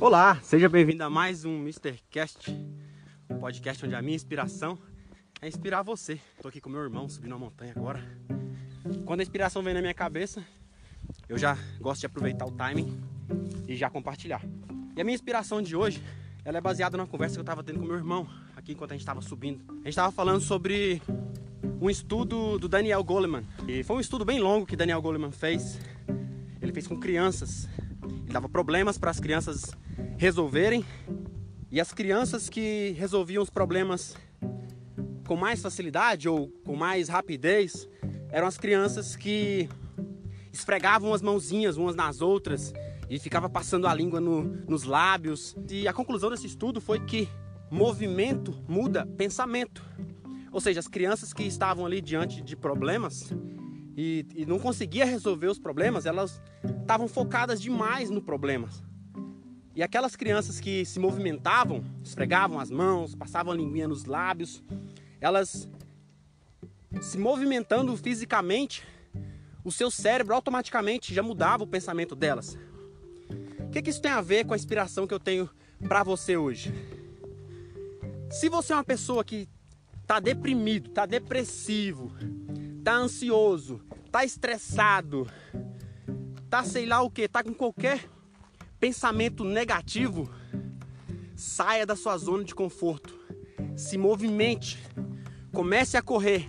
Olá, seja bem-vindo a mais um Mr. Cast, um podcast onde a minha inspiração é inspirar você. Tô aqui com meu irmão subindo uma montanha agora. Quando a inspiração vem na minha cabeça, eu já gosto de aproveitar o timing e já compartilhar. E a minha inspiração de hoje, ela é baseada numa conversa que eu estava tendo com meu irmão aqui enquanto a gente estava subindo. A gente estava falando sobre um estudo do Daniel Goleman. E foi um estudo bem longo que Daniel Goleman fez. Ele fez com crianças. Ele dava problemas para as crianças resolverem. E as crianças que resolviam os problemas com mais facilidade ou com mais rapidez eram as crianças que esfregavam as mãozinhas umas nas outras e ficava passando a língua no, nos lábios. E a conclusão desse estudo foi que movimento muda pensamento. Ou seja, as crianças que estavam ali diante de problemas e, e não conseguia resolver os problemas, elas estavam focadas demais no problema. E aquelas crianças que se movimentavam, esfregavam as mãos, passavam a linguinha nos lábios, elas se movimentando fisicamente, o seu cérebro automaticamente já mudava o pensamento delas. O que, que isso tem a ver com a inspiração que eu tenho para você hoje? Se você é uma pessoa que tá deprimido, tá depressivo, tá ansioso, tá estressado, tá sei lá o que, tá com qualquer pensamento negativo, saia da sua zona de conforto. Se movimente. Comece a correr.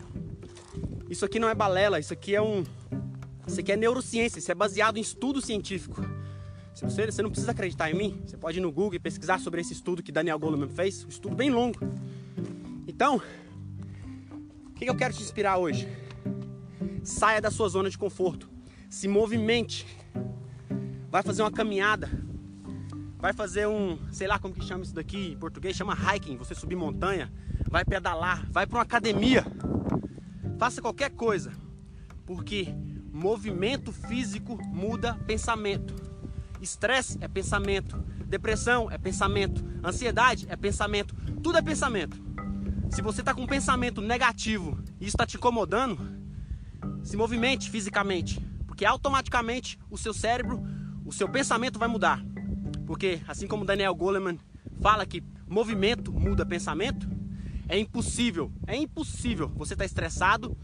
Isso aqui não é balela, isso aqui é um isso aqui é neurociência, isso é baseado em estudo científico. Se você, você não precisa acreditar em mim, você pode ir no Google e pesquisar sobre esse estudo que Daniel Goleman fez, um estudo bem longo. Então, que eu quero te inspirar hoje? Saia da sua zona de conforto. Se movimente. Vai fazer uma caminhada. Vai fazer um, sei lá como que chama isso daqui em português, chama hiking, você subir montanha, vai pedalar, vai para uma academia. Faça qualquer coisa. Porque movimento físico muda pensamento. Estresse é pensamento, depressão é pensamento, ansiedade é pensamento, tudo é pensamento. Se você está com um pensamento negativo e isso está te incomodando, se movimente fisicamente, porque automaticamente o seu cérebro, o seu pensamento vai mudar. Porque assim como Daniel Goleman fala que movimento muda pensamento, é impossível, é impossível você estar tá estressado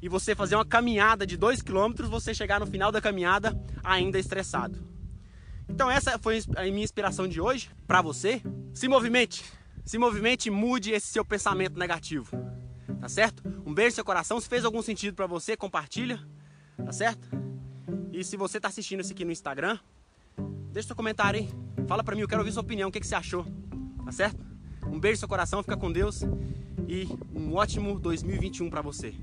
e você fazer uma caminhada de 2 km, você chegar no final da caminhada ainda estressado. Então essa foi a minha inspiração de hoje para você. Se movimente, se movimente e mude esse seu pensamento negativo. Tá certo? Um beijo no seu coração. Se fez algum sentido para você, compartilha. Tá certo? E se você tá assistindo isso aqui no Instagram, deixa seu comentário aí. Fala pra mim, eu quero ouvir sua opinião. O que, que você achou? Tá certo? Um beijo no seu coração, fica com Deus. E um ótimo 2021 para você.